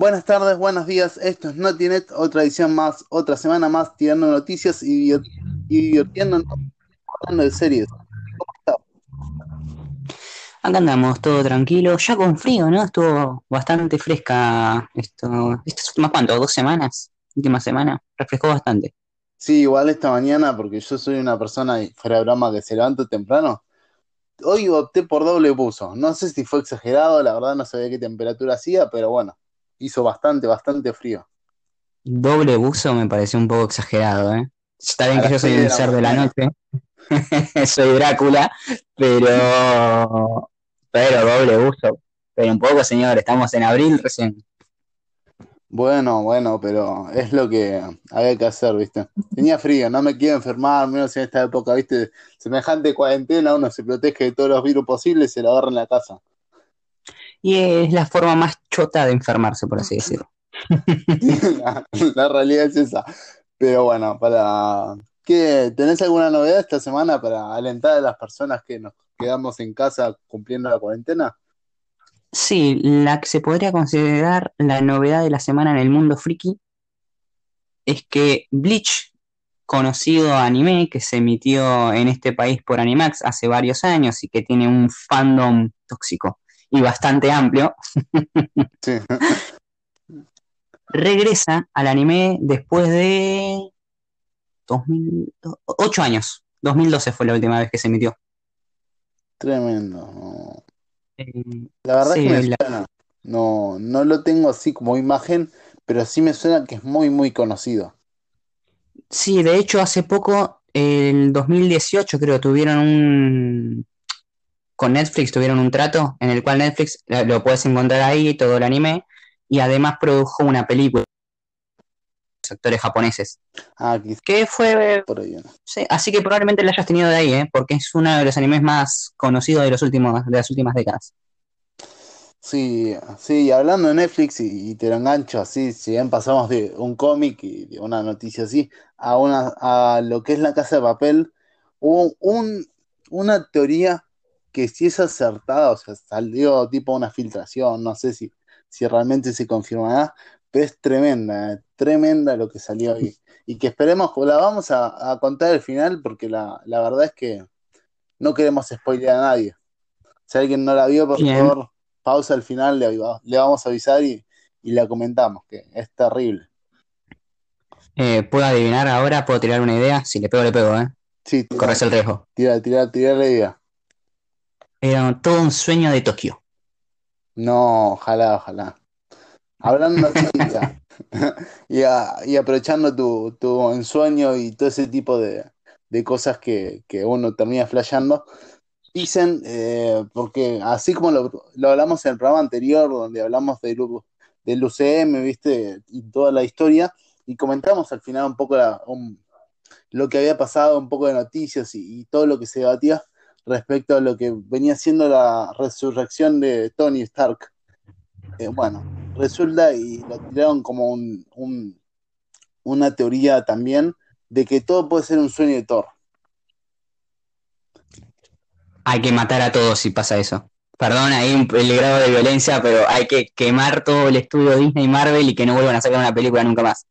Buenas tardes, buenos días. Esto es NotiNet, otra edición más, otra semana más, tirando noticias y, divir- y divirtiéndonos hablando de series. ¿Cómo está? Acá andamos, todo tranquilo, ya con frío, ¿no? Estuvo bastante fresca esto, estas últimas, ¿cuánto? ¿Dos semanas? Última semana, refrescó bastante. Sí, igual esta mañana, porque yo soy una persona, fuera de broma, que se levanta temprano. Hoy opté por doble buzo. No sé si fue exagerado, la verdad no sabía qué temperatura hacía, pero bueno, hizo bastante, bastante frío. Doble buzo me pareció un poco exagerado, ¿eh? Está bien que yo soy un la ser de la noche, soy Drácula, pero, pero doble buzo. Pero un poco, señor, estamos en abril recién. Bueno, bueno, pero es lo que había que hacer, ¿viste? Tenía frío, no me quiero enfermar, menos en esta época, ¿viste? Semejante cuarentena, uno se protege de todos los virus posibles y se lo agarra en la casa. Y es la forma más chota de enfermarse, por así decirlo. La, la realidad es esa. Pero bueno, para... ¿Qué? ¿Tenés alguna novedad esta semana para alentar a las personas que nos quedamos en casa cumpliendo la cuarentena? Sí, la que se podría considerar la novedad de la semana en el mundo friki es que Bleach, conocido anime que se emitió en este país por Animax hace varios años y que tiene un fandom tóxico y bastante amplio, Sí. regresa al anime después de 2008 años. 2012 fue la última vez que se emitió. Tremendo. Eh, La verdad es que me la- suena. No, no lo tengo así como imagen, pero sí me suena que es muy, muy conocido. sí, de hecho hace poco, el 2018 creo, tuvieron un... Con Netflix tuvieron un trato en el cual Netflix eh, lo puedes encontrar ahí, todo el anime, y además produjo una película los actores japoneses. Ah, Que fue... por ahí. ¿no? sí, así que probablemente lo hayas tenido de ahí, ¿eh? Porque es uno de los animes más conocidos de los últimos, de las últimas décadas. Sí, sí, hablando de Netflix y, y te lo engancho así, si bien pasamos de un cómic y de una noticia así a una a lo que es la Casa de Papel, hubo un, una teoría que si es acertada, o sea, salió tipo una filtración, no sé si, si realmente se confirmará, pero es tremenda, eh, tremenda lo que salió ahí. Y que esperemos, la vamos a, a contar al final, porque la, la verdad es que no queremos spoilear a nadie. Si alguien no la vio, por Bien. favor, pausa al final, le, le vamos a avisar y, y la comentamos, que es terrible. Eh, ¿puedo adivinar ahora? ¿Puedo tirar una idea? Si le pego, le pego, ¿eh? Sí, tira, Corres el riesgo. tira, tira, tira la idea. Era todo un sueño de Tokio. No, ojalá, ojalá. Hablando ya, y, y aprovechando tu, tu ensueño y todo ese tipo de, de cosas que, que uno termina flasheando, dicen, eh, porque así como lo, lo hablamos en el programa anterior, donde hablamos del, del UCM, ¿viste? Y toda la historia, y comentamos al final un poco la- un- lo que había pasado, un poco de noticias y, y todo lo que se debatía respecto a lo que venía siendo la resurrección de Tony Stark. Eh, bueno, resulta y lo tiraron como un, un- una teoría también de que todo puede ser un sueño de Thor. Hay que matar a todos si pasa eso. Perdón ahí un- el grado de violencia, pero hay que quemar todo el estudio Disney y Marvel y que no vuelvan a sacar una película nunca más.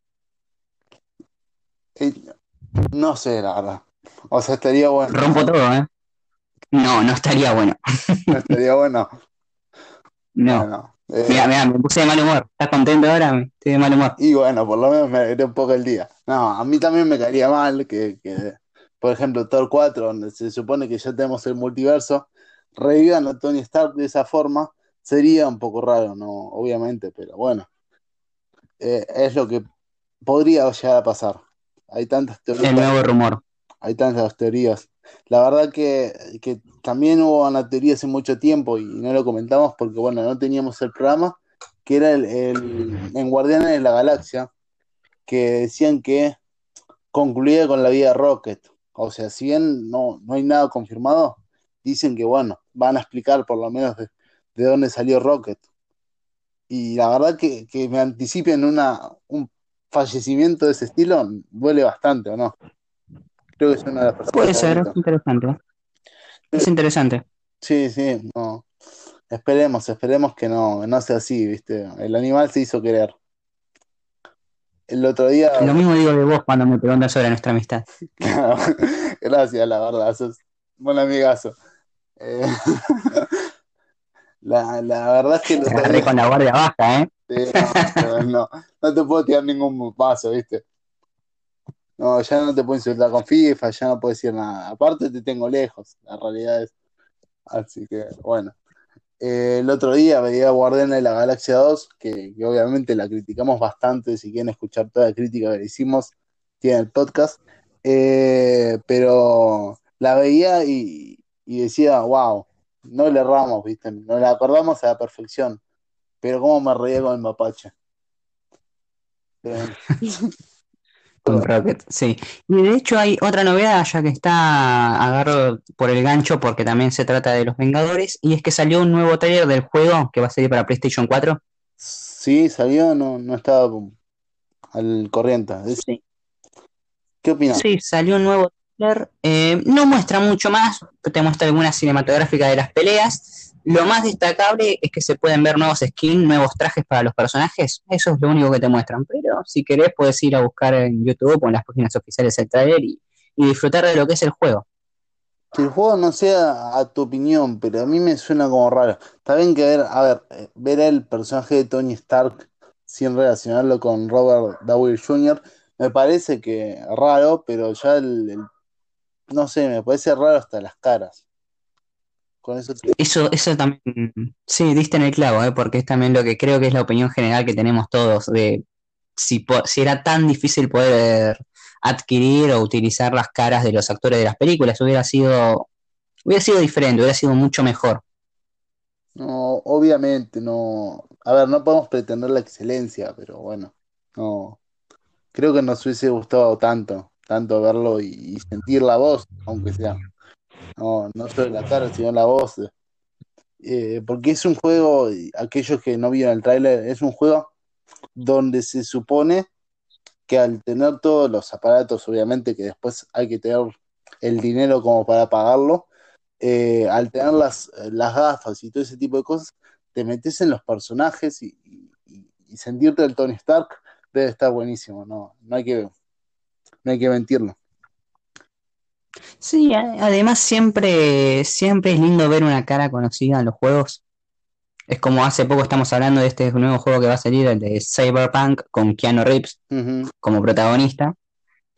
Eh, no sé, la verdad. O sea, estaría bueno. Rompo todo, ¿eh? No, no estaría bueno. No estaría bueno. No. Bueno, eh, Mira, mira, me puse de mal humor. ¿Estás contento ahora? Estoy de mal humor. y bueno, por lo menos me alegré un poco el día. No, a mí también me caería mal que, que, por ejemplo, Thor 4, donde se supone que ya tenemos el multiverso, revivan a Tony Stark de esa forma, sería un poco raro, ¿no? Obviamente, pero bueno, eh, es lo que podría llegar a pasar. Hay tantas El teorías, nuevo rumor. hay tantas teorías. La verdad que, que también hubo una teoría hace mucho tiempo y no lo comentamos porque, bueno, no teníamos el programa, que era el, el- en Guardianes de la Galaxia, que decían que concluía con la vida de Rocket. O sea, si bien no, no hay nada confirmado, dicen que, bueno, van a explicar por lo menos de, de dónde salió Rocket. Y la verdad que, que me anticipen una, un fallecimiento de ese estilo duele bastante, ¿o no? Creo que es una de las personas Puede ser, es interesante. Es interesante. Sí, sí, no. Esperemos, esperemos que no, no sea así, ¿viste? El animal se hizo querer. El otro día. Lo mismo digo de vos cuando me preguntas sobre nuestra amistad. Gracias, la verdad, sos buen amigazo. Eh, la, la, verdad es que. Te agarré con la guardia baja, ¿eh? Sí, no, no, no, te puedo tirar ningún paso, ¿viste? No, ya no te puedo insultar con FIFA, ya no puedo decir nada. Aparte te tengo lejos, la realidad es. Así que, bueno. Eh, el otro día veía Guardiana de la Galaxia 2, que, obviamente la criticamos bastante. Si quieren escuchar toda la crítica que le hicimos, tienen el podcast. Eh, pero la veía y, y, decía, wow, no le erramos, ¿viste? Nos la acordamos a la perfección. Pero cómo me reía con el mapache. Con Rocket, sí. Y de hecho hay otra novedad, ya que está agarro por el gancho, porque también se trata de los Vengadores, y es que salió un nuevo trailer del juego que va a salir para PlayStation 4. Sí, salió, no, no estaba al corriente. Sí. ¿Qué opinas? Sí, salió un nuevo. Eh, no muestra mucho más, te muestra alguna cinematográfica de las peleas. Lo más destacable es que se pueden ver nuevos skins, nuevos trajes para los personajes. Eso es lo único que te muestran. Pero si querés, puedes ir a buscar en YouTube o en las páginas oficiales el trailer y, disfrutar de lo que es el juego. Que el juego no sea a tu opinión, pero a mí me suena como raro. Está bien que ver, a ver, eh, ver el personaje de Tony Stark sin relacionarlo con Robert Downey Jr. me parece que raro, pero ya el no sé, me parece raro hasta las caras. Con eso, te... eso, eso también, sí, diste en el clavo, ¿eh? porque es también lo que creo que es la opinión general que tenemos todos, de si, si era tan difícil poder adquirir o utilizar las caras de los actores de las películas, hubiera sido, hubiera sido diferente, hubiera sido mucho mejor. No, obviamente, no. A ver, no podemos pretender la excelencia, pero bueno, no. Creo que nos hubiese gustado tanto, tanto verlo y, sentir la voz, aunque sea. No, no solo la cara, sino la voz. Eh, porque es un juego, aquellos que no vieron el tráiler, es un juego donde se supone que al tener todos los aparatos, obviamente que después hay que tener el dinero como para pagarlo, eh, al tener las, las, gafas y todo ese tipo de cosas, te metes en los personajes y, y, sentirte el Tony Stark debe estar buenísimo, no, no, hay, que, no hay que mentirlo. Sí, además siempre, siempre es lindo ver una cara conocida en los juegos. Es como hace poco estamos hablando de este nuevo juego que va a salir, el de Cyberpunk, con Keanu Reeves uh -huh. como protagonista.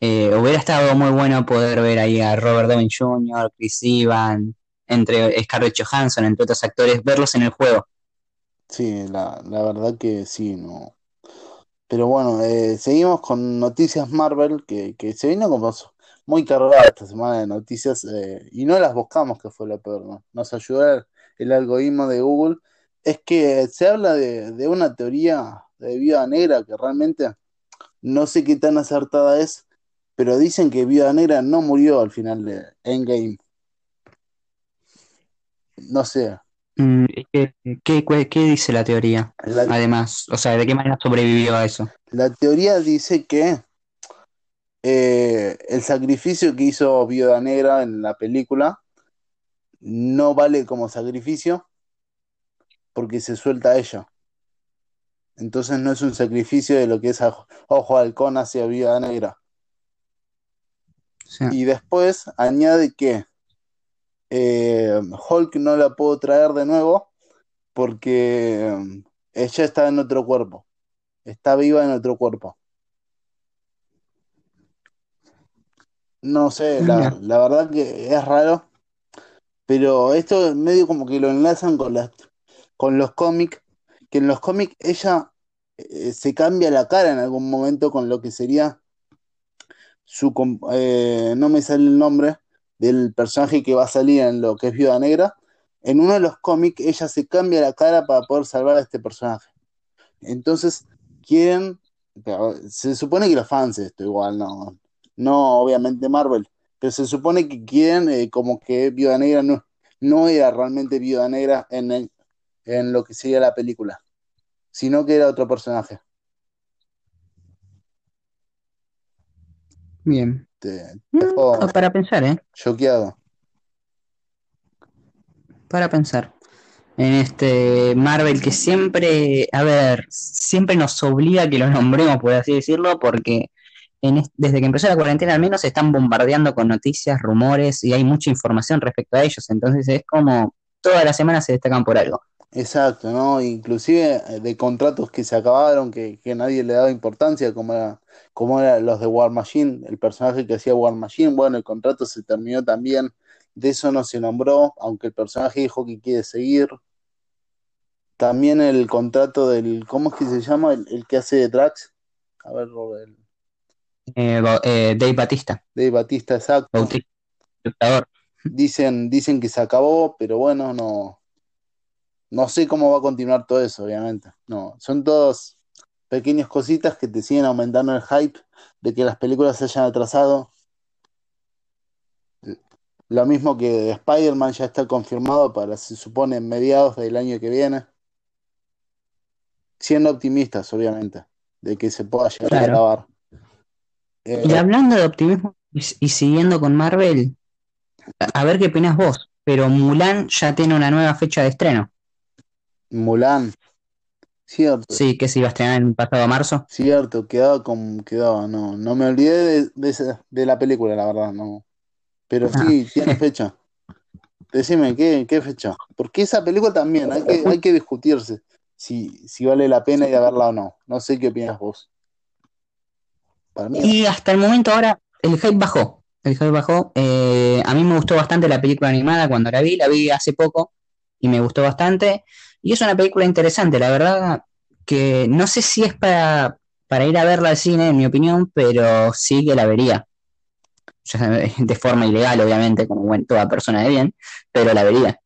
Eh, hubiera estado muy bueno poder ver ahí a Robert Downey Jr., Chris Evans, entre Scarlett Johansson, entre otros actores, verlos en el juego. Sí, la, la verdad que sí, no. Pero bueno, eh, seguimos con noticias Marvel, que, que se vino como muy cargada esta semana de noticias eh, y no las buscamos, que fue lo peor, ¿no? Nos ayudó el, algoritmo de Google. Es que se habla de, de, una teoría de Viuda Negra que realmente no sé qué tan acertada es, pero dicen que Viuda Negra no murió al final de Endgame. No sé. ¿Qué, qué, qué dice la teoría? La, Además, o sea, ¿de qué manera sobrevivió a eso? La teoría dice que eh, el sacrificio que hizo Viuda Negra en la película no vale como sacrificio porque se suelta ella. Entonces no es un sacrificio de lo que es Ojo Halcón hacia Viuda Negra. Sí. Y después añade que eh, Hulk no la puedo traer de nuevo porque eh, ella está en otro cuerpo. Está viva en otro cuerpo. No sé, la, la, verdad que es raro, pero esto medio como que lo enlazan con, las, con los cómics, que en los cómics ella eh, se cambia la cara en algún momento con lo que sería su... Eh, no me sale el nombre del personaje que va a salir en lo que es Viuda Negra. En uno de los cómics ella se cambia la cara para poder salvar a este personaje. Entonces quieren... Se supone que los fans esto igual, no, no obviamente Marvel, pero se supone que quieren eh, como que Viuda Negra no, era realmente Viuda Negra en, en lo que sería la película, sino que era otro personaje. Bien. Te, te mm, para pensar, ¿eh? Choqueado. Para pensar. en este Marvel que siempre, a ver, siempre nos obliga a que lo nombremos, por así decirlo, porque en desde que empezó la cuarentena al menos se están bombardeando con noticias, rumores y hay mucha información respecto a ellos, entonces es como todas las semanas se destacan por algo. Exacto, ¿no? Inclusive eh, de contratos que se acabaron, que, que nadie le daba importancia, como era, como eran los de War Machine, el personaje que hacía War Machine, bueno, el contrato se terminó también, de eso no se nombró, aunque el personaje dijo que quiere seguir. También el contrato del, ¿cómo es que se llama? El, el que hace de Drax. A ver, el... Eh, eh, Dave Batista. Dave Batista, exacto. Bautista, Dicen, dicen que se acabó, pero bueno, no, no sé cómo va a continuar todo eso, obviamente. No, son todas pequeñas cositas que te siguen aumentando el hype de que las películas se hayan atrasado. Lo mismo que Spider-Man ya está confirmado para, se supone, mediados del año que viene. Siendo optimistas, obviamente, de que se pueda llegar a grabar. Eh, y hablando de optimismo y, y, siguiendo con Marvel, a ver qué opinas vos, pero Mulan ya tiene una nueva fecha de estreno. Mulan. Cierto. Sí, que se iba a estrenar en pasado marzo. Cierto, quedaba como quedaba, no, no me olvidé de, de, de la película, la verdad, no. Pero sí, ah. tiene fecha. Decime, ¿qué, ¿qué, fecha? Porque esa película también, hay que, hay que discutirse si, si vale la pena ir a verla o no. No sé qué opinas vos. Para mí, y hasta el momento ahora el hype bajó. El hype bajó. Eh, a mí me gustó bastante la película animada cuando la vi, la vi hace poco y me gustó bastante. Y es una película interesante, la verdad que no sé si es para, para ir a verla al cine, en mi opinión, pero sí que la vería. De forma ilegal, obviamente, como toda persona de bien, pero la vería.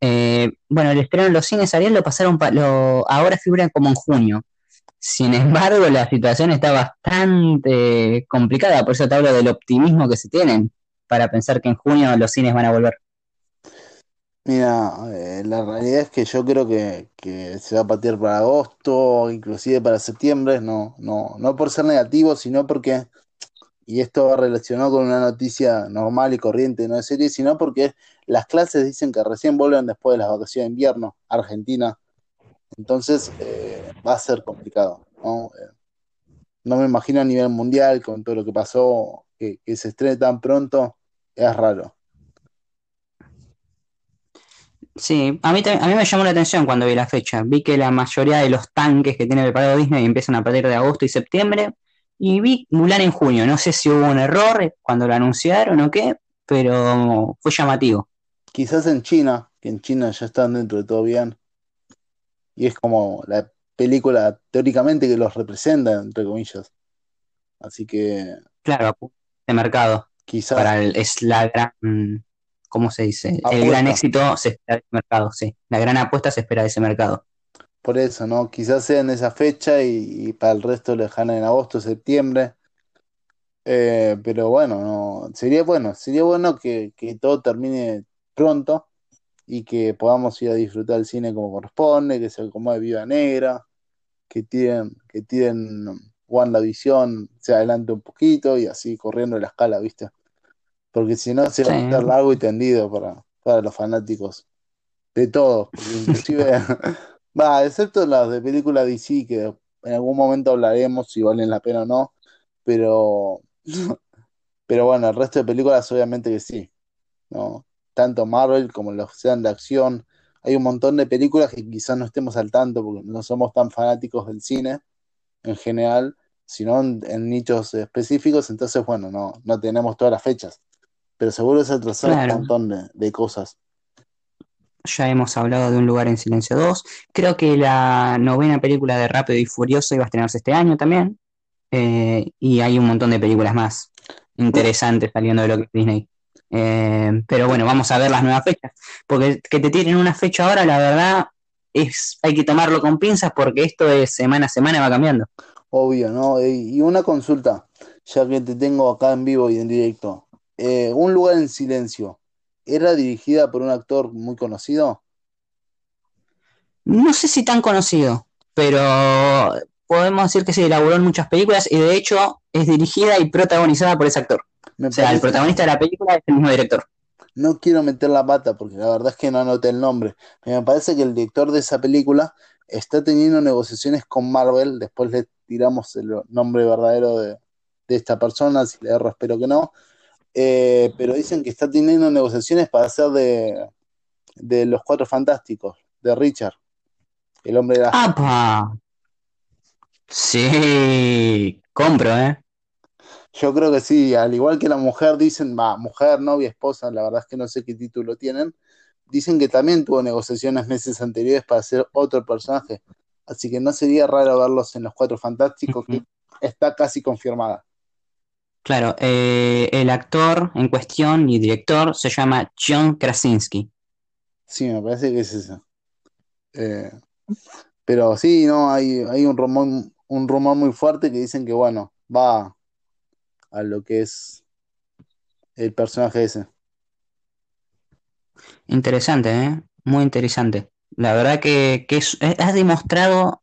Eh, bueno, el estreno en los cines Ariel lo pasaron, ahora figuran como en junio. Sin embargo, la situación está bastante complicada, por eso te hablo del optimismo que se tienen para pensar que en junio los cines van a volver. Mira, eh, la realidad es que yo creo que, que, se va a patear para agosto, inclusive para septiembre, no, no, no por ser negativo, sino porque, y esto va relacionado con una noticia normal y corriente, no de serie, sino porque las clases dicen que recién vuelven después de las vacaciones de invierno, Argentina, entonces eh, va a ser complicado, ¿no? Eh, no me imagino a nivel mundial con todo lo que pasó, que, que se estrene tan pronto, es raro. Sí, a mí, a mí me llamó la atención cuando vi la fecha. Vi que la mayoría de los tanques que tiene preparado Disney empiezan a partir de agosto y septiembre. Y vi Mulan en junio. No sé si hubo un error cuando lo anunciaron o qué, pero fue llamativo. Quizás en China, que en China ya están dentro de todo bien. Y es como la película teóricamente que los representa, entre comillas. Así que. Claro, de mercado. Quizás. Para el, es la gran ¿cómo se dice? El gran éxito se espera de ese mercado, sí. La gran apuesta se espera de ese mercado. Por eso, ¿no? Quizás sea en esa fecha y, para el resto lo dejan en agosto, septiembre. Eh, pero bueno, no, sería bueno, sería bueno que, todo termine pronto y que podamos ir a disfrutar el cine como corresponde, que se acomode Viva Negra, que tiren, que tiren WandaVision, se adelante un poquito y así corriendo la escala, ¿viste? Porque si no se va a estar largo y tendido para, para los fanáticos de todo, inclusive, va, excepto las de película DC, que en algún momento hablaremos si valen la pena o no, pero, pero bueno, el resto de películas obviamente que sí, ¿no? Tanto Marvel como los que sean de acción, hay un montón de películas que quizás no estemos al tanto porque no somos tan fanáticos del cine en general, sino en, en nichos específicos, entonces bueno, no, no tenemos todas las fechas pero seguro se atrasaron un montón de, cosas. Ya hemos hablado de Un lugar en silencio 2. Creo que la novena película de Rápido y Furioso iba a estrenarse este año también. Eh, y hay un montón de películas más interesantes saliendo de lo que es Disney. Eh, pero bueno, vamos a ver las nuevas fechas. Porque que te tienen una fecha ahora, la verdad, es hay que tomarlo con pinzas porque esto es semana a semana va cambiando. Obvio, ¿no? Y una consulta, ya que te tengo acá en vivo y en directo. Eh, un lugar en silencio, ¿era dirigida por un actor muy conocido? No sé si tan conocido, pero podemos decir que se elaboró en muchas películas y de hecho es dirigida y protagonizada por ese actor. o sea, el protagonista de la película es el mismo director. no quiero meter la pata porque la verdad es que no anoté el nombre. Me parece que el director de esa película está teniendo negociaciones con Marvel. Después le tiramos el nombre verdadero de, de esta persona, si le erro espero que no. Eh, pero dicen que está teniendo negociaciones para hacer de, de los Cuatro Fantásticos, de Richard, el hombre de la... ¡Apa! Sí, compro, ¿eh? Yo creo que sí, al igual que la mujer, dicen, va, mujer, novia, esposa, la verdad es que no sé qué título tienen, dicen que también tuvo negociaciones meses anteriores para hacer otro personaje, así que no sería raro verlos en los Cuatro Fantásticos, que está casi confirmada. Claro, eh, el actor en cuestión y director se llama John Krasinski. Sí, me parece que es eso. Eh, pero sí, no, hay, hay un rumor, un rumor muy fuerte que dicen que, bueno, va a lo que es el personaje ese. Interesante, ¿eh? Muy interesante. La verdad que, que es- has demostrado,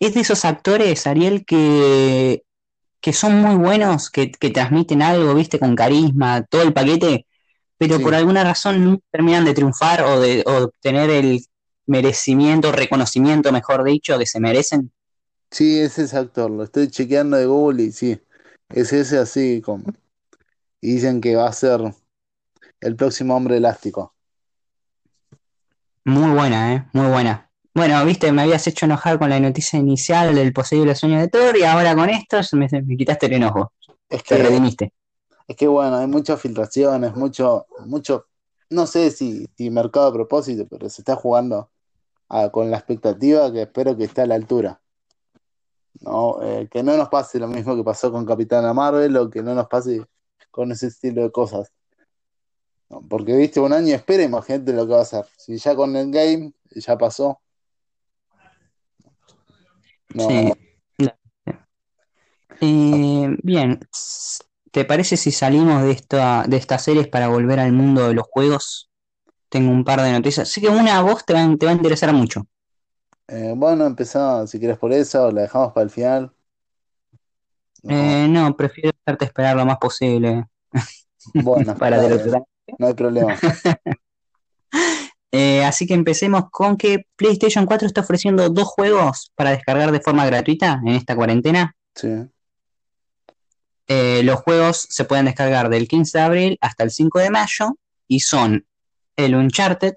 es de esos actores, Ariel, que, que son muy buenos, que, que transmiten algo, viste, con carisma, todo el paquete, pero por alguna razón no terminan de triunfar o de o obtener el merecimiento, reconocimiento, mejor dicho, que se merecen. sí, es ese actor, lo estoy chequeando de Google y sí, es ese así, con, y dicen que va a ser el próximo hombre elástico. Muy buena, ¿eh? Muy buena. Bueno, viste, me habías hecho enojar con la noticia inicial del posible sueño de Thor y ahora con esto me, me quitaste el enojo. Es Te redimiste. es que bueno, hay muchas filtraciones, mucho, mucho, no sé si, si mercado a propósito, pero se está jugando con la expectativa que espero que esté a la altura. ¿no? Eh, que no nos pase lo mismo que pasó con Capitana Marvel o que no nos pase con ese estilo de cosas. ¿no? Porque viste un año espera, imagínate lo que va a hacer. Si ya con el game ya pasó, no, Sí. Eh, bien, ¿te parece si salimos de esta, de estas series para volver al mundo de los juegos? Tengo un par de noticias. Sé que una a vos te va, a- te va a interesar mucho. Eh, bueno, empezamos si quieres por eso, la dejamos para el final. No, Eh, no, prefiero hacerte esperar lo más posible bueno, para dale, no hay problema. Eh, así que empecemos con que PlayStation 4 está ofreciendo dos juegos para descargar de forma gratuita en esta cuarentena. Sí, Eh, los juegos se pueden descargar del 15 de abril hasta el 5 de mayo y son el Uncharted,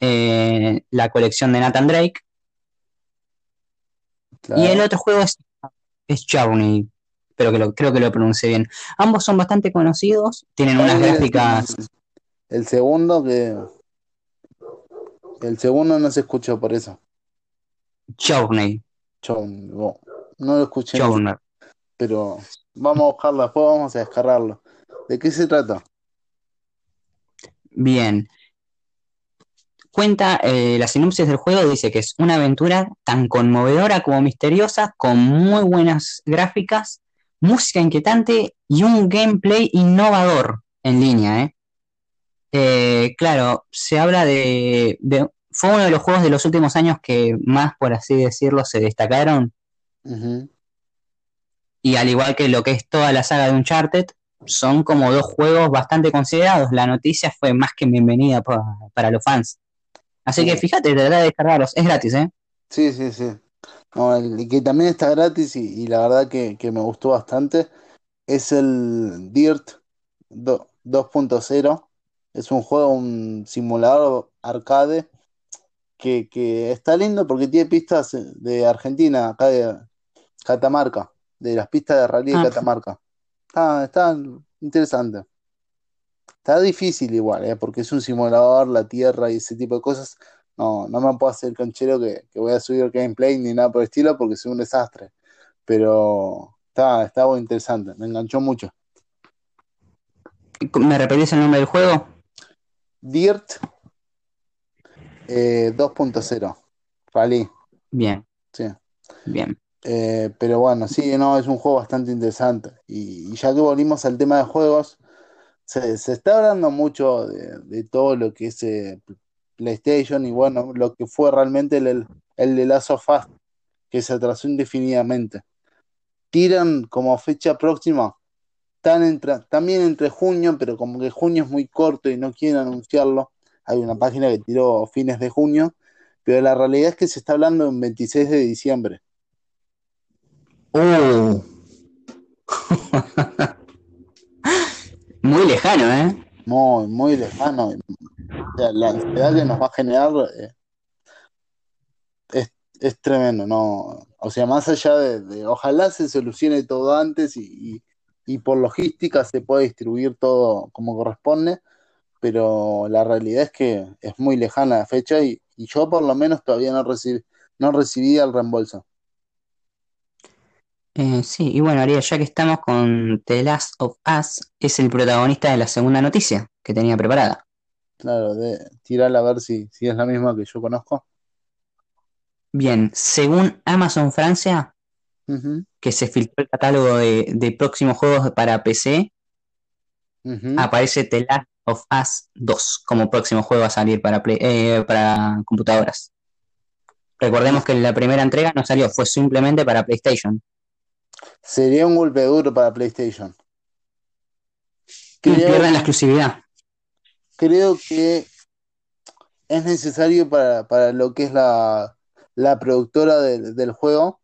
eh, la colección de Nathan Drake, y el otro juego es, es Journey, pero que lo, creo que lo pronuncié bien. Ambos son bastante conocidos, tienen ¿Cuál unas gráficas el, el segundo que el segundo no se escuchó por eso? Journey, Yo no, no lo escuché Journey. pero vamos a buscarlo después, vamos a descargarlo. ¿De qué se trata? Bien. Cuenta, eh, la sinopsis del juego dice que es una aventura tan conmovedora como misteriosa, con muy buenas gráficas, música inquietante y un gameplay innovador en línea, ¿eh? Eh, claro, se habla de, de- Fue uno de los juegos de los últimos años que más, por así decirlo, se destacaron. Y al igual que lo que es toda la saga de Uncharted, son como dos juegos bastante considerados. La noticia fue más que bienvenida pa- para los fans. Así que fíjate, tratar de descargarlos. Es gratis, ¿eh? sí, sí, sí. No, el y que también está gratis y, y la verdad que, que me gustó bastante es el Dirt do- 2.0. Es un juego, un simulador arcade que, que está lindo porque tiene pistas de Argentina, acá de Catamarca, de las pistas de rally de Ah, Catamarca. Está, está interesante. Está difícil igual, ¿eh? Porque es un simulador, la tierra y ese tipo de cosas. No, no me puedo hacer canchero que, que voy a subir gameplay ni nada por el estilo porque soy un desastre. Pero está, está muy interesante, me enganchó mucho. ¿me repetís el nombre del juego? Dirt eh, 2.0, Rally, Bien, sí. bien. Eh, pero bueno, sí, no, es un juego bastante interesante. Y, y ya que volvimos al tema de juegos, se, se está hablando mucho de, de todo lo que es eh, PlayStation y bueno, lo que fue realmente el, el, el de Last of Us, que se atrasó indefinidamente. Tiran como fecha próxima están también entre junio, pero como que junio es muy corto y no quieren anunciarlo. Hay una página que tiró fines de junio, pero la realidad es que se está hablando en 26 de diciembre. Oh. muy lejano, ¿eh? Muy, muy lejano. la ansiedad que nos va a generar eh, es, tremendo, ¿no? O sea, más allá de, ojalá se solucione todo antes y, por logística se pueda distribuir todo como corresponde, pero la realidad es que es muy lejana la fecha y, yo por lo menos todavía no recibí, no recibí el reembolso. Eh, sí, y bueno, Ariel, ya que estamos con The Last of Us, es el protagonista de la segunda noticia que tenía preparada. Claro, de tirarla a ver si, si es la misma que yo conozco. Bien, según Amazon Francia, que se filtró el catálogo de, próximos juegos para PC, aparece The Last of Us 2 como próximo juego a salir para, eh, para computadoras. Recordemos que la primera entrega no salió, fue simplemente para PlayStation. Sería un golpe duro para PlayStation. pierden la exclusividad. Creo que es necesario para lo que es la, la productora del juego.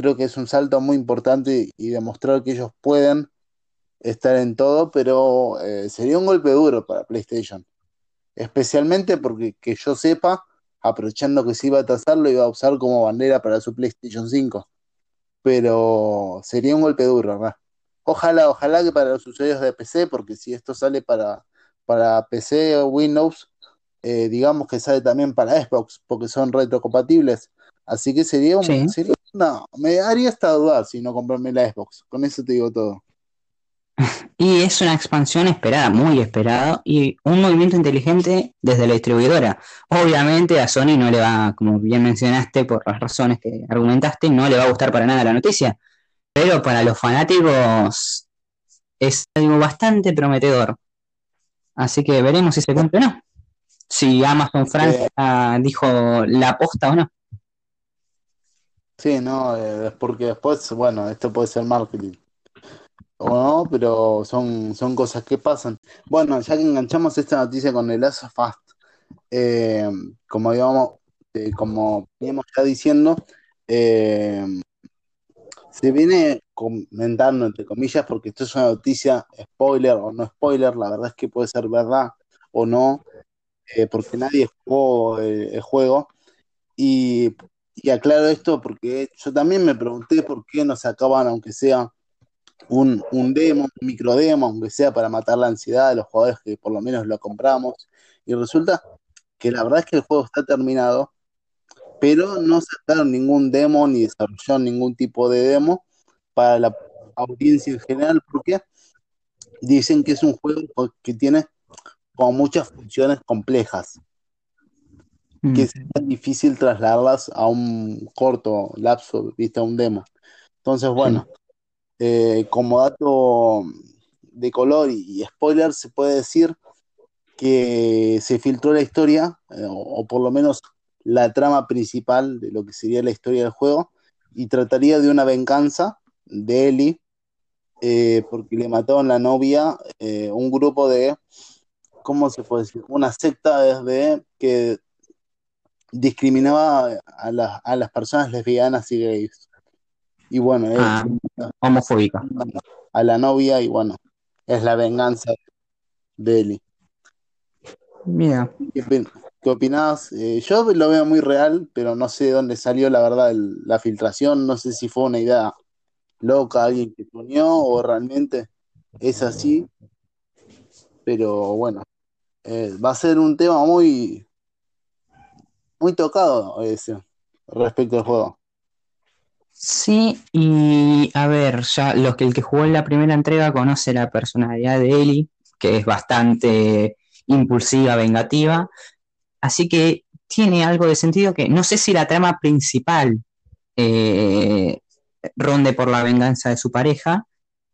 Creo que es un salto muy importante y, demostrar que ellos pueden estar en todo, pero eh, sería un golpe duro para PlayStation. Especialmente porque que yo sepa, aprovechando que se iba a tasar, lo iba a usar como bandera para su PlayStation 5. Pero sería un golpe duro, ¿verdad? Ojalá, ojalá que para los usuarios de PC, porque si esto sale para, para PC o Windows, eh, digamos que sale también para Xbox, porque son retrocompatibles. Así que sería un. No, me haría hasta dudar si no comprarme la Xbox. Con eso te digo todo. Y es una expansión esperada, muy esperada, y un movimiento inteligente desde la distribuidora. Obviamente a Sony no le va, como bien mencionaste, por las razones que argumentaste, no le va a gustar para nada la noticia. Pero para los fanáticos es algo bastante prometedor. Así que veremos si se cumple o no si Amazon Francia dijo la aposta o no. Sí, no, eh, es porque después, bueno, esto puede ser marketing o no, pero son, son cosas que pasan. Bueno, ya que enganchamos esta noticia con el Last Fast, eh, como digamos, eh, como veníamos ya diciendo, se viene comentando, entre comillas, porque esto es una noticia spoiler o no spoiler, la verdad es que puede ser verdad o no, eh, porque nadie jugó el, juego. Y, aclaro esto porque yo también me pregunté por qué no sacaban, aunque sea un, un demo, un microdemo, aunque sea para matar la ansiedad de los jugadores que por lo menos lo compramos. Y resulta que la verdad es que el juego está terminado, pero no sacaron ningún demo ni desarrollaron ningún tipo de demo para la audiencia en general, porque dicen que es un juego que tiene con muchas funciones complejas que es difícil trasladarlas a un corto lapso, viste, a un demo. Entonces, bueno, eh, como dato de color y, spoiler, se puede decir que se filtró la historia, eh, o, por lo menos la trama principal de lo que sería la historia del juego, y trataría de una venganza de Ellie, eh, porque le mataron la novia un grupo de ¿cómo se puede decir? Una secta desde que discriminaba a, las personas lesbianas y gays. Y bueno, ah, homofóbica. A la novia y bueno, es la venganza de Eli. Mira. ¿Qué, qué opinás? Eh, yo lo veo muy real, pero no sé de dónde salió la verdad la filtración, no sé si fue una idea loca, alguien que ponió o realmente es así. Pero bueno, eh, va a ser un tema muy, muy tocado ese, respecto al juego. Sí, y a ver, ya los que el que jugó en la primera entrega conoce la personalidad de Ellie, que es bastante impulsiva, vengativa, así que tiene algo de sentido que no sé si la trama principal eh, ronde por la venganza de su pareja,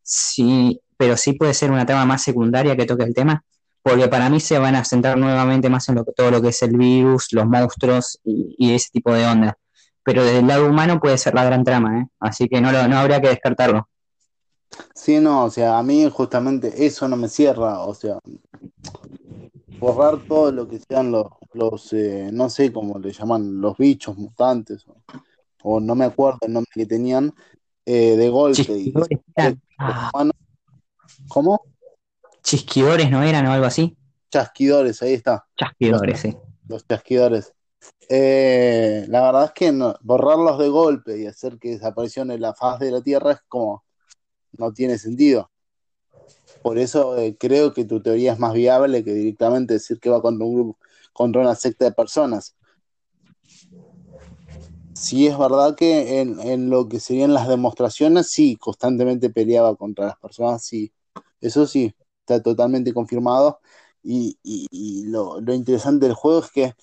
sí, pero sí puede ser una trama más secundaria que toque el tema, porque para mí se van a centrar nuevamente más en lo, todo lo que es el virus, los monstruos y, ese tipo de onda. Pero desde el lado humano puede ser la gran trama, ¿eh? así que no, no habría que descartarlo. Sí, no, o sea, a mí justamente eso no me cierra, o sea, borrar todo lo que sean los, los eh, no sé cómo le llaman, los bichos mutantes, o, o no me acuerdo el nombre que tenían, eh, de golpe. Y. Ah, ¿Cómo? Chisquidores no eran o algo así. Chasquidores, ahí está. Chasquidores, sí. Los chasquidores. Eh, la verdad es que no- borrarlos de golpe y hacer que desaparecieran en la faz de la Tierra es como, no tiene sentido. Por eso eh, creo que tu teoría es más viable que directamente decir que va contra un grupo, contra una secta de personas. Sí es verdad que en, en lo que serían las demostraciones, sí, constantemente peleaba contra las personas, sí. Eso sí, está totalmente confirmado. Y, y- y lo, lo interesante del juego es que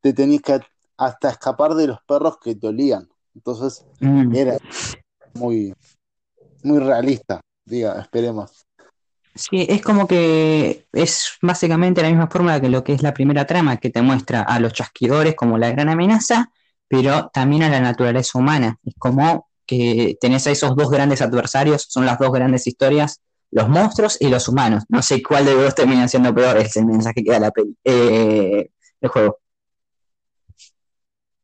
te tenías que hasta escapar de los perros que te olían. Entonces Mm. era muy, muy realista, diga, esperemos. Sí, es como que es básicamente la misma fórmula que lo que es la primera trama, que te muestra a los chasquidores como la gran amenaza, pero también a la naturaleza humana. Es como que tenés a esos dos grandes adversarios, son las dos grandes historias, los monstruos y los humanos. No sé cuál de los dos termina siendo peor, es el mensaje que da la peli, eh, el juego.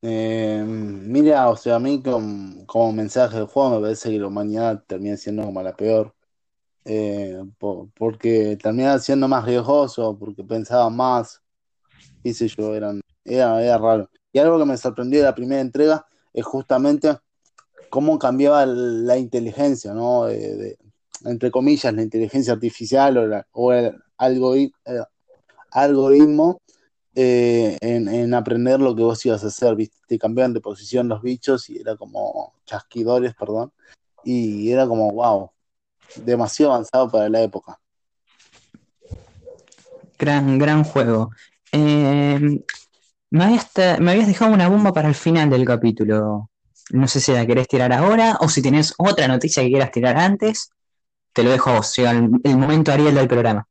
Eh, mira, o sea, a mí como, como mensaje del juego me parece que la humanidad termina siendo como la peor. Eh, po- porque terminaba siendo más riesgoso, porque pensaba más, qué sé yo, eran, era, era raro. Y algo que me sorprendió de la primera entrega es justamente cómo cambiaba la inteligencia, ¿no? Entre comillas, la inteligencia artificial o, el eh, algoritmo eh, en, en aprender lo que vos ibas a hacer. Te cambiaban de posición los bichos y era como chasquidores, perdón, y era como, wow, demasiado avanzado para la época. Gran, gran juego. Eh, me habías, me habías dejado una bomba para el final del capítulo. No sé si la querés tirar ahora o si tenés otra noticia que quieras tirar antes. Te lo dejo a vos. Llega el, el momento Ariel del programa.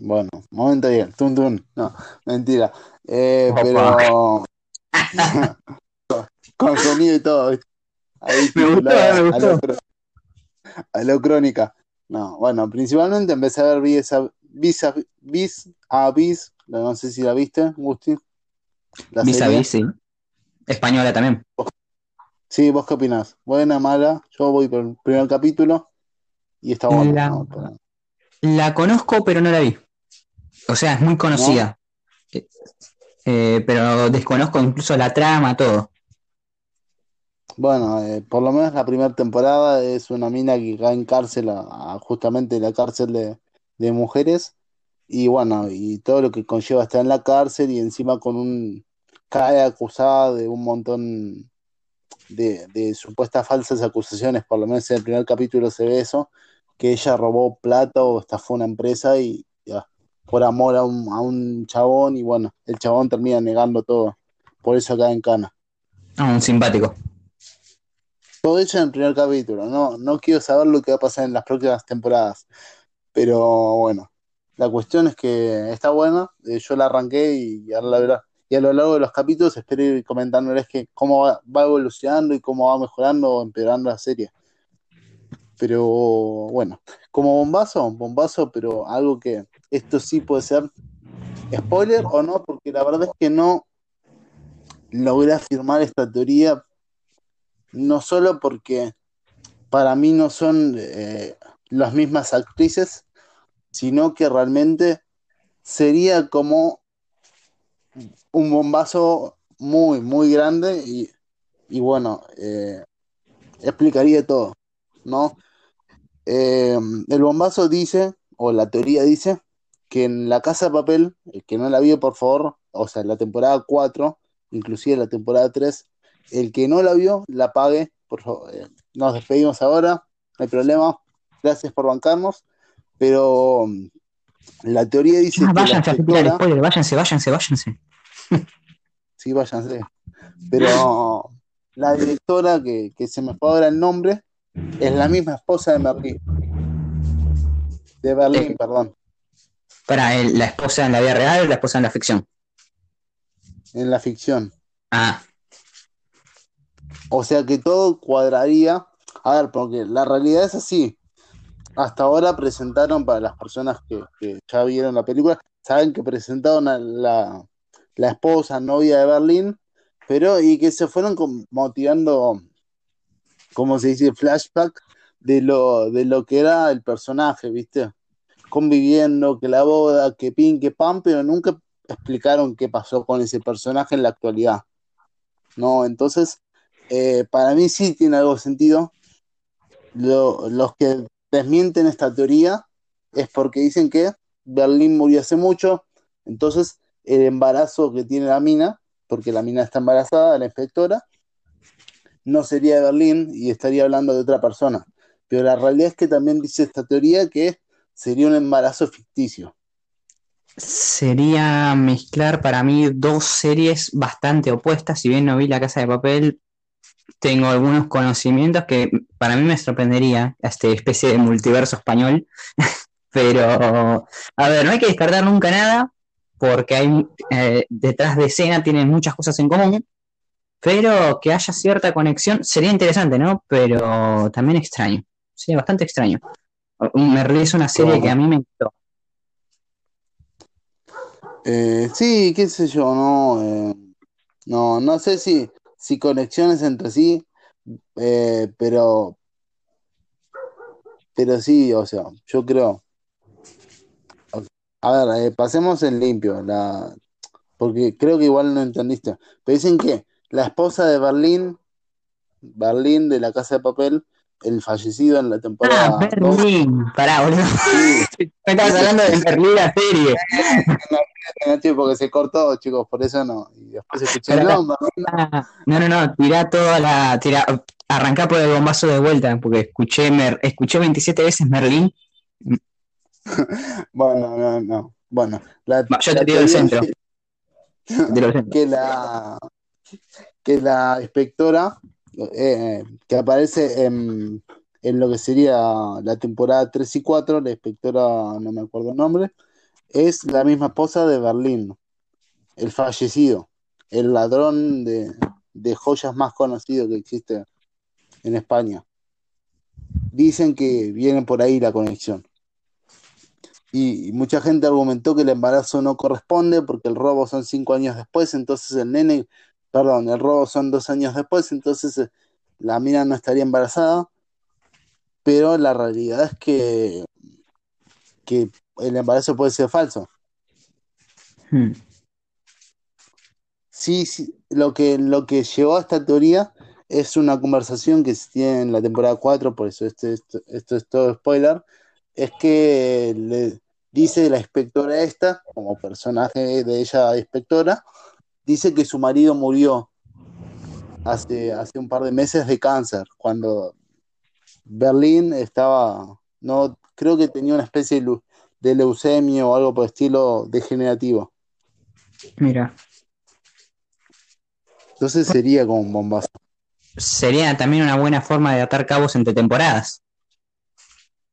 Bueno, momento bien, tun tun, no, mentira. Eh, pero con sonido y todo, ¿viste? Ahí Me gustó, me a gustó. lo, a lo crónica. No, bueno, principalmente empecé a ver Vis a Vis a Vis, a Vis, no sé si la viste, Gusti, la Vis a vis, sí. Española también. Sí, ¿vos qué opinás? ¿Buena, mala? Yo voy por el primer capítulo y está bueno. La- ¿no? Pero- La conozco, pero no la vi. O sea, es muy conocida. Eh, eh, pero desconozco incluso la trama, todo. Bueno, eh, por lo menos la primera temporada es una mina que cae en cárcel, a, a justamente la cárcel de, de mujeres, y bueno, y todo lo que conlleva estar en la cárcel y encima con un cae acusada de un montón de, de supuestas falsas acusaciones, por lo menos en el primer capítulo se ve eso, que ella robó plata o estafó una empresa y ya, por amor a un, a un chabón, y bueno, el chabón termina negando todo, por eso cae en cana. Ah, un simpático. Todo hecho en el primer capítulo. No, no quiero saber lo que va a pasar en las próximas temporadas. Pero bueno, la cuestión es que está buena. eh, yo la arranqué y ahora la verá. Y a lo largo de los capítulos espero ir comentándoles que cómo va, va evolucionando y cómo va mejorando o empeorando la serie. Pero bueno, como bombazo, bombazo, pero algo que esto sí puede ser spoiler o no, porque la verdad es que no logré afirmar esta teoría, no solo porque para mí no son eh, las mismas actrices, sino que realmente sería como un bombazo muy, muy grande y, y bueno, eh, explicaría todo, ¿no? Eh, el bombazo dice, o la teoría dice, que en La Casa de Papel, el que no la vio, por favor, o sea, la temporada 4, inclusive la temporada 3, el que no la vio, la pague, por favor. Eh, nos despedimos ahora, no hay problema, gracias por bancarnos, pero mm, la teoría dice Ah, que la váyanse a tirar escritora, spoiler, váyanse, váyanse, váyanse. sí, váyanse, pero la directora, que, que se me fue ahora el nombre, es la misma esposa de Merlí, de Berlín, Eh. perdón. Para la esposa en la vida real o la esposa en la ficción. en la ficción. Ah, O sea que todo cuadraría. A ver, porque la realidad es así. Hasta ahora presentaron para las personas que, que ya vieron la película, saben que presentaron a la, la esposa, novia de Berlín, pero y que se fueron motivando, como se dice, flashback de lo, de lo que era el personaje, ¿viste? Conviviendo, que la boda, que pin, que pan, pero nunca explicaron qué pasó con ese personaje en la actualidad. ¿No? Entonces, eh, para mí sí tiene algo sentido. Lo- los que desmienten esta teoría es porque dicen que Berlín murió hace mucho, entonces el embarazo que tiene la mina, porque la mina está embarazada, la inspectora, no sería de Berlín y estaría hablando de otra persona. Pero la realidad es que también dice esta teoría que sería un embarazo ficticio. Sería mezclar para mí dos series bastante opuestas. Si bien no vi La Casa de Papel, tengo algunos conocimientos que para mí me sorprendería, esta especie de multiverso español. Pero, a ver, no hay que descartar nunca nada, porque hay eh, detrás de escena tienen muchas cosas en común, pero que haya cierta conexión sería interesante, ¿no? Pero también extraño, sería bastante extraño. Merlí es una serie que a mí me gustó. Eh, sí, qué sé yo, no, eh, no, no sé si, si conexiones entre sí, eh, pero, pero sí, o sea, yo creo. A ver, eh, pasemos en limpio, la, porque creo que igual no entendiste. Pero dicen que la esposa de Berlín, Berlín de la Casa de Papel, el fallecido en la Ah, temporada 2, Berlín, pará, boludo. sí, Me estabas hablando de Berlín la serie. no, porque se cortó, chicos, por eso no. Y después escuché, Berlín, Ah, No, no, no, tirá toda la. Tira, arrancá por el bombazo de vuelta, porque escuché, Mer, escuché 27 veces Merlín. bueno, no, no. Bueno, la, Yo te tiro el centro. que la, que la inspectora eh, que aparece en, en lo que sería la temporada 3 y 4, la inspectora, no me acuerdo el nombre, es la misma esposa de Berlín, el fallecido, el ladrón de, de joyas más conocido que existe en España. Dicen que viene por ahí la conexión. Y, mucha gente argumentó que el embarazo no corresponde porque el robo son cinco años después, entonces el nene, perdón, el robo son dos años después, entonces eh, la mina no estaría embarazada, pero la realidad es que, que el embarazo puede ser falso. Hmm. Sí, sí, lo que, lo que llevó a esta teoría es una conversación que se tiene en la temporada 4, por eso este, esto, esto es todo spoiler, es que le dice la inspectora esta, como personaje de ella inspectora, dice que su marido murió hace, hace un par de meses de cáncer, cuando Berlín estaba, no, creo que tenía una especie de, leu- de leucemia o algo por el estilo degenerativo. Mira, Entonces sería como un bombazo. sería también una buena forma de atar cabos entre temporadas,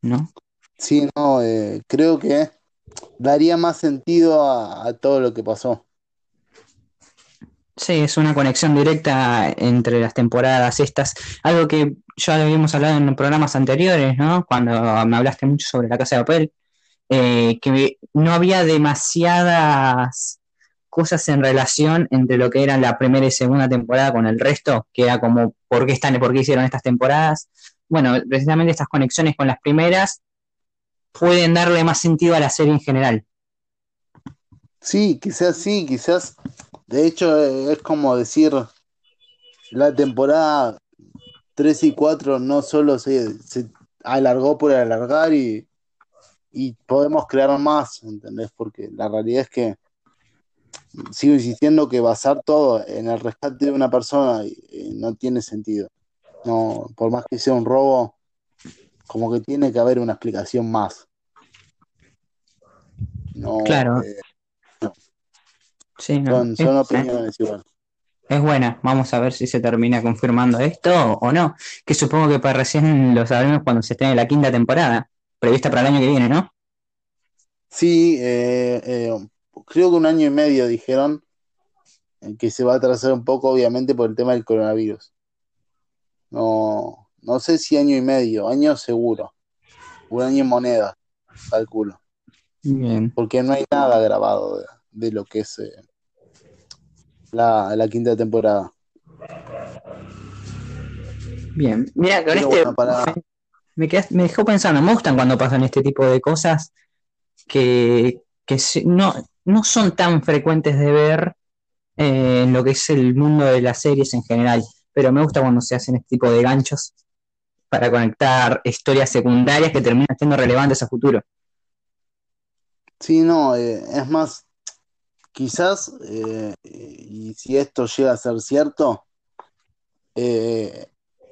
¿no? Sí, no, eh, creo que daría más sentido a, a todo lo que pasó. Sí, es una conexión directa entre las temporadas estas, algo que ya habíamos hablado en programas anteriores, ¿no? Cuando me hablaste mucho sobre la Casa de Papel, eh, que no había demasiadas cosas en relación entre lo que era la primera y segunda temporada con el resto, que era como por qué están, por qué hicieron estas temporadas. Bueno, precisamente estas conexiones con las primeras pueden darle más sentido a la serie en general. Sí, quizás sí, quizás. De hecho, es como decir, la temporada 3 y 4 no solo se, se alargó por alargar y, y podemos crear más, ¿entendés? Porque la realidad es que sigo insistiendo que basar todo en el rescate de una persona eh, no tiene sentido. No, por más que sea un robo, como que tiene que haber una explicación más. No, Claro. eh, Sí, no, son, es- son opiniones igual. Es buena, vamos a ver si se termina confirmando esto o no. Que supongo que para recién lo sabremos cuando se esté en la quinta temporada, prevista para el año que viene, ¿no? Sí, eh, eh, creo que un año y medio dijeron eh, que se va a atrasar un poco, obviamente, por el tema del coronavirus. No, no sé si año y medio, año seguro. Un año en moneda, calculo. Bien. Porque no hay nada grabado de, lo que es eh, la, la quinta temporada. Bien. Mira, con Pero este bueno, para- me, dejó pensando, me gustan cuando pasan este tipo de cosas que, que no, no son tan frecuentes de ver eh, en lo que es el mundo de las series en general, pero me gusta cuando se hacen este tipo de ganchos para conectar historias secundarias que terminan siendo relevantes a futuro. Sí, no, eh, es más, quizás, eh, y si esto llega a ser cierto, eh,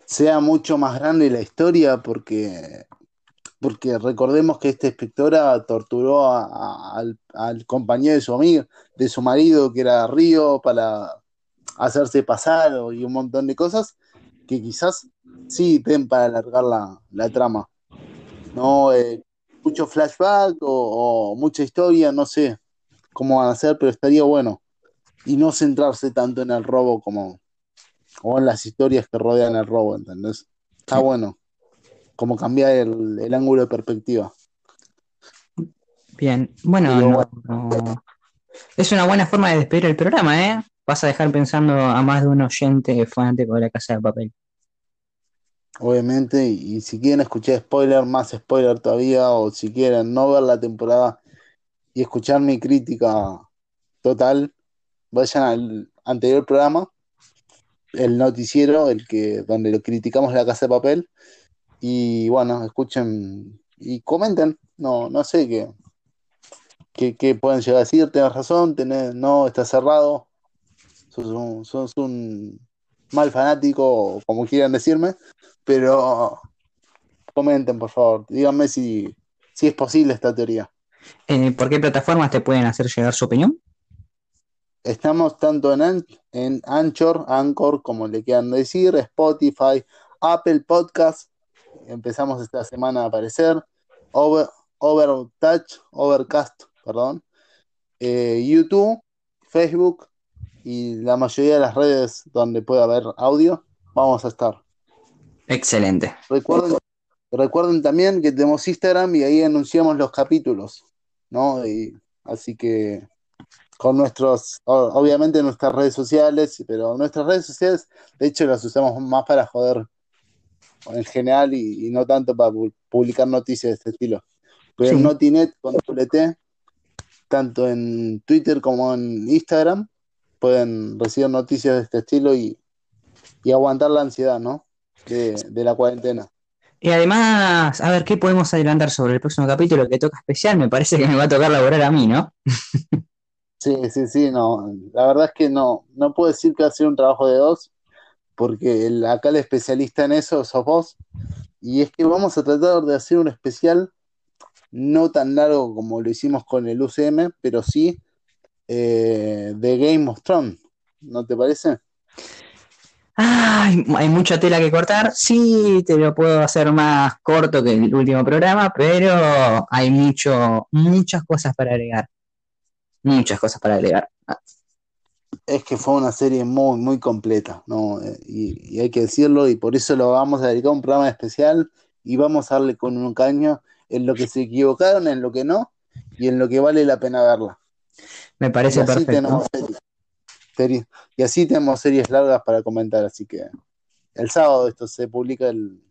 sea mucho más grande la historia porque, porque recordemos que esta inspectora torturó a- al, compañero de su amigo, de su marido, que era Río, para hacerse pasar y un montón de cosas que quizás sí den para alargar la, trama. No, eh, mucho flashback o mucha historia, no sé cómo van a hacer, pero estaría bueno. Y no centrarse tanto en el robo como, o en las historias que rodean el robo, ¿entendés? Está bueno. Como cambiar el, el ángulo de perspectiva. Bien, bueno, Pero no- no- es una buena forma de despedir el programa, ¿eh? Vas a dejar pensando a más de un oyente fanático de la Casa de Papel. Obviamente, y si quieren escuchar spoiler, más spoiler todavía, o si quieren no ver la temporada y escuchar mi crítica total, vayan al anterior programa, el noticiero, el que donde lo criticamos la casa de papel, y bueno, escuchen y comenten, no, no sé qué, qué, pueden llegar a decir, tenés razón, tenés, no, está cerrado, sos un, sos un mal fanático, como quieran decirme, pero comenten, por favor, díganme si, si es posible esta teoría. Eh, ¿por qué plataformas te pueden hacer llegar su opinión? Estamos tanto en, An- en Anchor, Anchor, como le quieran decir, Spotify, Apple Podcast. Empezamos esta semana a aparecer. Over, Overtouch, Overcast, perdón. eh, YouTube, Facebook y la mayoría de las redes donde puede haber audio, vamos a estar. Excelente. Recuerden, recuerden también que tenemos Instagram y ahí anunciamos los capítulos, ¿no? Y, así que con nuestros, obviamente nuestras redes sociales, pero nuestras redes sociales, de hecho, las usamos más para joder en general y, y no tanto para pu- publicar noticias de este estilo. Pero Sí. en Notinet con doble T, tanto en Twitter como en Instagram, pueden recibir noticias de este estilo y, y aguantar la ansiedad, ¿no? De, de la cuarentena. Y además, a ver, ¿qué podemos adelantar sobre el próximo capítulo que toca especial? Me parece que me va a tocar laborar a mí, ¿no? Sí, sí, sí, no. La verdad es que no, no puedo decir que va a ser un trabajo de dos, porque acá el especialista en eso sos vos. Y es que vamos a tratar de hacer un especial no tan largo como lo hicimos con el UCM, pero sí eh, de Game of Thrones. ¿No te parece? Ay, hay mucha tela que cortar. Sí, te lo puedo hacer más corto que el último programa, pero hay mucho, muchas cosas para agregar. Muchas cosas para agregar. Ah, Es que fue una serie muy, muy completa, ¿no? Eh, Y, y hay que decirlo, y por eso lo vamos a dedicar a un programa especial y vamos a darle con un caño en lo que se equivocaron, en lo que no, y en lo que vale la pena verla. Me parece perfecto. Series- y así tenemos series largas para comentar, así que el sábado esto se publica el,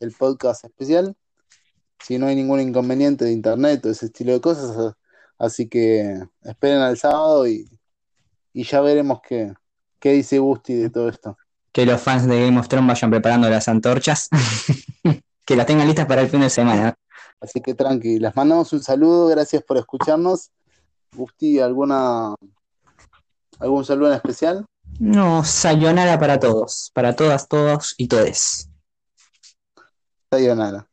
el podcast especial, si no hay ningún inconveniente de internet o ese estilo de cosas, así que esperen al sábado y, y ya veremos qué, qué dice Gusti de todo esto. Que los fans de Game of Thrones vayan preparando las antorchas. que las tengan listas para el fin de semana. Así que tranqui, les mandamos un saludo, gracias por escucharnos. Gusti, ¿alguna algún saludo en especial? No, sayonara para todos. Para todas, todos y todes. Sayonara.